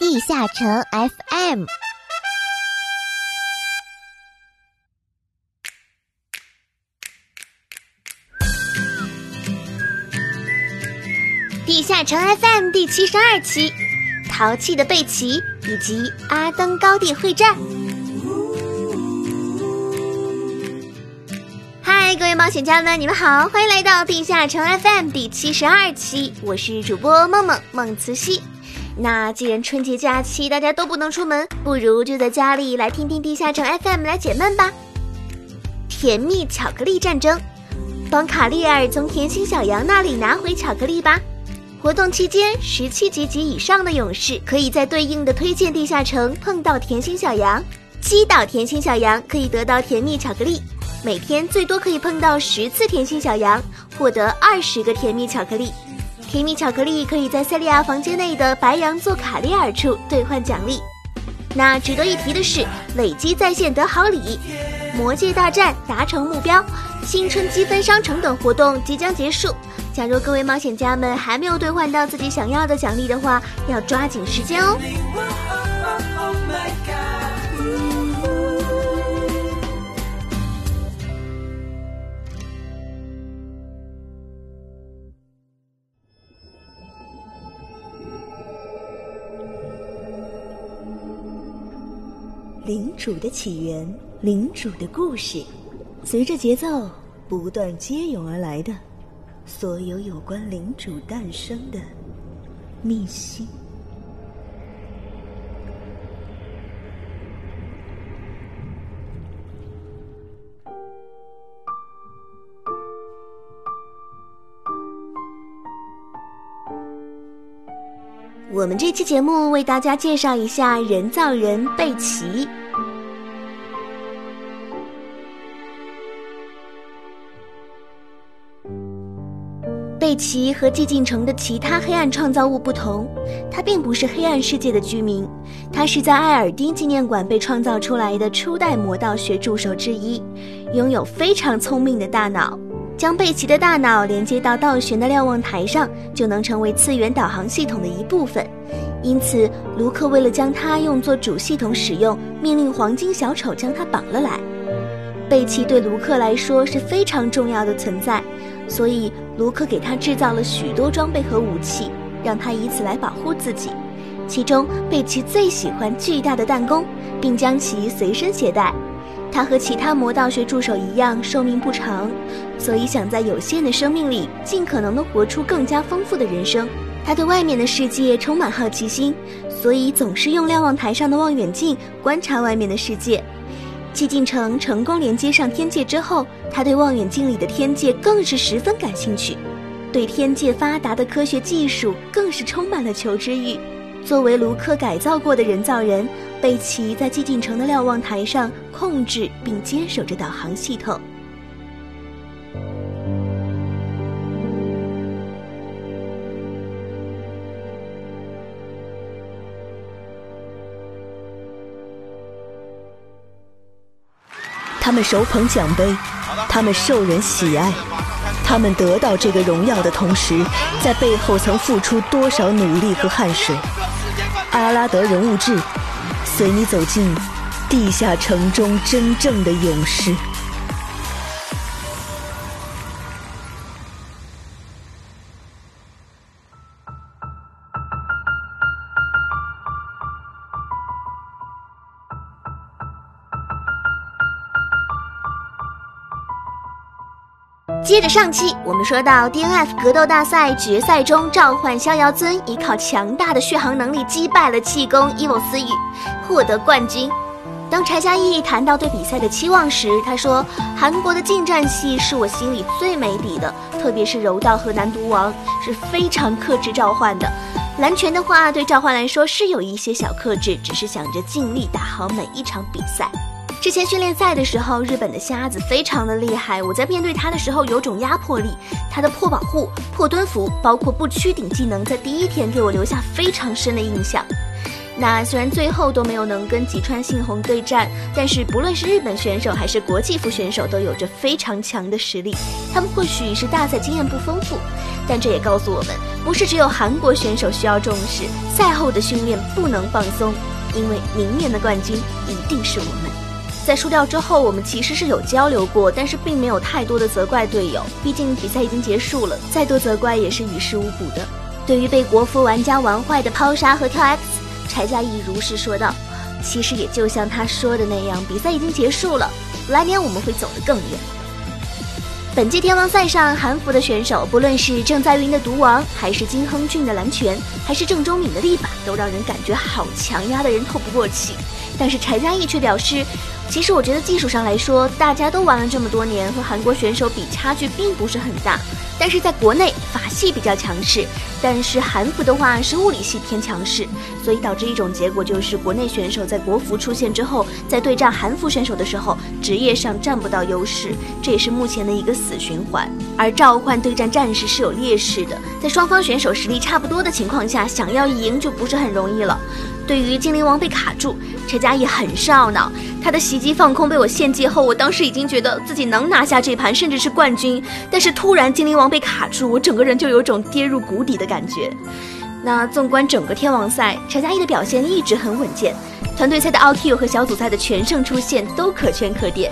地下城 FM。地下城 FM 第七十二期，淘气的贝奇以及阿登高地会战。嗨，各位冒险家们，你们好，欢迎来到地下城 FM 第七十二期，我是主播梦梦梦慈溪。那既然春节假期大家都不能出门，不如就在家里来听听地下城 FM 来解闷吧。甜蜜巧克力战争，帮卡利尔从甜心小羊那里拿回巧克力吧。活动期间，十七级及以上的勇士可以在对应的推荐地下城碰到甜心小羊，击倒甜心小羊可以得到甜蜜巧克力。每天最多可以碰到十次甜心小羊，获得二十个甜蜜巧克力。甜蜜巧克力可以在塞利亚房间内的白羊座卡利尔处兑换奖励。那值得一提的是，累积在线得好礼，魔界大战达成目标，新春积分商城等活动即将结束。假如各位冒险家们还没有兑换到自己想要的奖励的话，要抓紧时间哦。主的起源，领主的故事，随着节奏不断接涌而来的。所有有关领主诞生的秘辛。我们这期节目为大家介绍一下人造人贝奇。奇和寂静城的其他黑暗创造物不同，他并不是黑暗世界的居民，他是在艾尔丁纪念馆被创造出来的初代魔道学助手之一，拥有非常聪明的大脑。将贝奇的大脑连接到倒悬的瞭望台上，就能成为次元导航系统的一部分。因此，卢克为了将它用作主系统使用，命令黄金小丑将它绑了来。贝奇对卢克来说是非常重要的存在，所以卢克给他制造了许多装备和武器，让他以此来保护自己。其中，贝奇最喜欢巨大的弹弓，并将其随身携带。他和其他魔道学助手一样，寿命不长，所以想在有限的生命里尽可能的活出更加丰富的人生。他对外面的世界充满好奇心，所以总是用瞭望台上的望远镜观察外面的世界。寂静城成功连接上天界之后，他对望远镜里的天界更是十分感兴趣，对天界发达的科学技术更是充满了求知欲。作为卢克改造过的人造人，贝奇在寂静城的瞭望台上控制并坚守着导航系统。他们手捧奖杯，他们受人喜爱，他们得到这个荣耀的同时，在背后曾付出多少努力和汗水？阿拉德人物志，随你走进地下城中真正的勇士。接着上期我们说到 DNF 格斗大赛决赛中，召唤逍遥尊依靠强大的续航能力击败了气功伊沃斯语，获得冠军。当柴佳义谈到对比赛的期望时，他说：“韩国的近战系是我心里最没底的，特别是柔道和男毒王是非常克制召唤的。蓝拳的话，对召唤来说是有一些小克制，只是想着尽力打好每一场比赛。”之前训练赛的时候，日本的瞎子非常的厉害。我在面对他的时候有种压迫力，他的破保护、破蹲伏，包括不屈顶技能，在第一天给我留下非常深的印象。那虽然最后都没有能跟吉川信宏对战，但是不论是日本选手还是国际服选手，都有着非常强的实力。他们或许是大赛经验不丰富，但这也告诉我们，不是只有韩国选手需要重视赛后的训练，不能放松，因为明年的冠军一定是我们。在输掉之后，我们其实是有交流过，但是并没有太多的责怪队友，毕竟比赛已经结束了，再多责怪也是于事无补的。对于被国服玩家玩坏的抛杀和跳 X，柴佳义如实说道：“其实也就像他说的那样，比赛已经结束了，来年我们会走得更远。”本届天王赛上，韩服的选手，不论是郑在云的毒王，还是金亨俊的蓝拳，还是郑中敏的力把，都让人感觉好强，压得人透不过气。但是柴佳义却表示。其实我觉得技术上来说，大家都玩了这么多年，和韩国选手比差距并不是很大。但是在国内法系比较强势，但是韩服的话是物理系偏强势，所以导致一种结果就是国内选手在国服出现之后，在对战韩服选手的时候，职业上占不到优势，这也是目前的一个死循环。而召唤对战战士是有劣势的，在双方选手实力差不多的情况下，想要赢就不是很容易了。对于精灵王被卡住，陈佳艺很是懊恼。他的袭击放空被我献祭后，我当时已经觉得自己能拿下这盘，甚至是冠军。但是突然精灵王被卡住，我整个人就有种跌入谷底的感觉。那纵观整个天王赛，陈佳艺的表现一直很稳健，团队赛的奥 Q 和小组赛的全胜出现都可圈可点。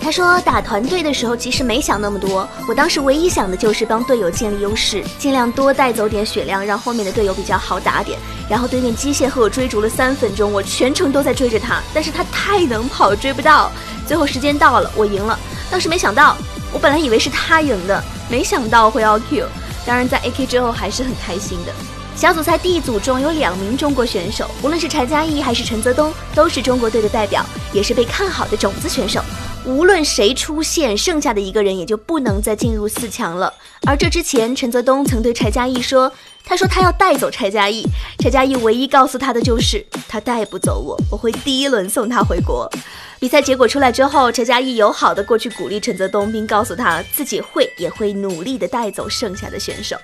他说打团队的时候其实没想那么多，我当时唯一想的就是帮队友建立优势，尽量多带走点血量，让后面的队友比较好打点。然后对面机械和我追逐了三分钟，我全程都在追着他，但是他太能跑，追不到。最后时间到了，我赢了。当时没想到，我本来以为是他赢的，没想到会要 Q。当然在 AK 之后还是很开心的。小组赛 D 组中有两名中国选手，无论是柴佳义还是陈泽东，都是中国队的代表，也是被看好的种子选手。无论谁出现，剩下的一个人也就不能再进入四强了。而这之前，陈泽东曾对柴佳义说：“他说他要带走柴佳义，柴佳义唯一告诉他的就是他带不走我，我会第一轮送他回国。”比赛结果出来之后，柴佳义友好的过去鼓励陈泽东，并告诉他自己会也会努力的带走剩下的选手。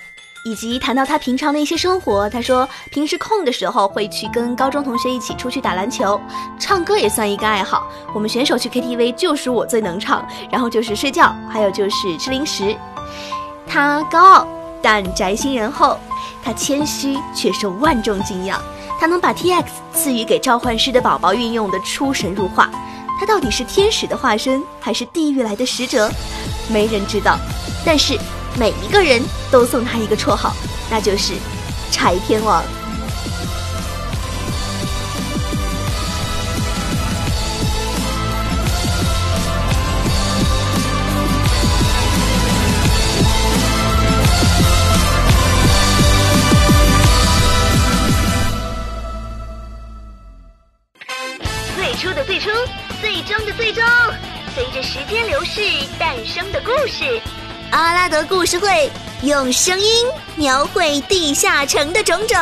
以及谈到他平常的一些生活，他说平时空的时候会去跟高中同学一起出去打篮球，唱歌也算一个爱好。我们选手去 KTV 就属我最能唱，然后就是睡觉，还有就是吃零食。他高傲但宅心仁厚，他谦虚却受万众敬仰。他能把 TX 赐予给召唤师的宝宝运用的出神入化。他到底是天使的化身还是地狱来的使者？没人知道。但是。每一个人都送他一个绰号，那就是“柴天王”。最初的最初，最终的最终，随着时间流逝诞生的故事。阿拉德故事会用声音描绘地下城的种种。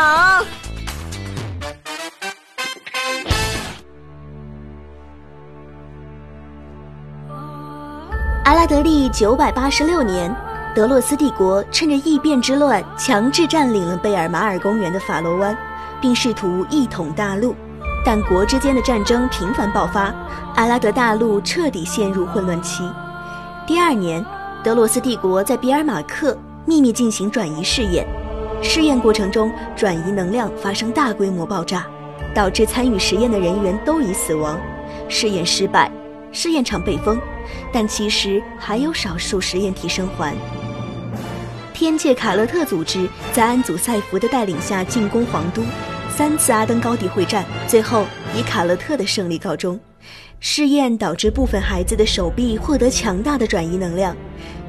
阿拉德利九百八十六年，德洛斯帝国趁着异变之乱，强制占领了贝尔马尔公园的法罗湾，并试图一统大陆。但国之间的战争频繁爆发，阿拉德大陆彻底陷入混乱期。第二年。德罗斯帝国在比尔马克秘密进行转移试验，试验过程中转移能量发生大规模爆炸，导致参与实验的人员都已死亡。试验失败，试验场被封，但其实还有少数实验体生还。天界卡勒特组织在安祖赛弗的带领下进攻皇都，三次阿登高地会战，最后以卡勒特的胜利告终。试验导致部分孩子的手臂获得强大的转移能量，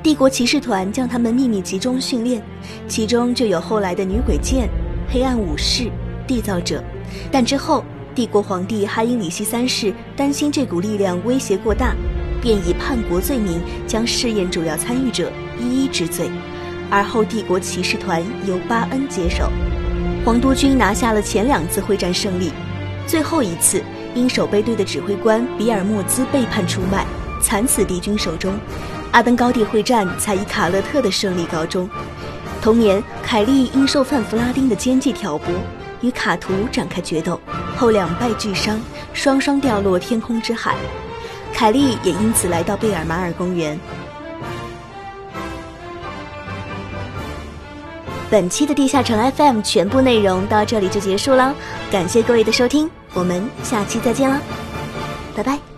帝国骑士团将他们秘密集中训练，其中就有后来的女鬼剑、黑暗武士、缔造者。但之后，帝国皇帝哈因里希三世担心这股力量威胁过大，便以叛国罪名将试验主要参与者一一治罪，而后帝国骑士团由巴恩接手，皇都军拿下了前两次会战胜利，最后一次。因守备队的指挥官比尔莫兹背叛出卖，惨死敌军手中，阿登高地会战才以卡勒特的胜利告终。同年，凯利因受范弗拉丁的奸计挑拨，与卡图展开决斗，后两败俱伤，双双掉落天空之海。凯莉也因此来到贝尔马尔公园。本期的地下城 FM 全部内容到这里就结束了，感谢各位的收听，我们下期再见了，拜拜。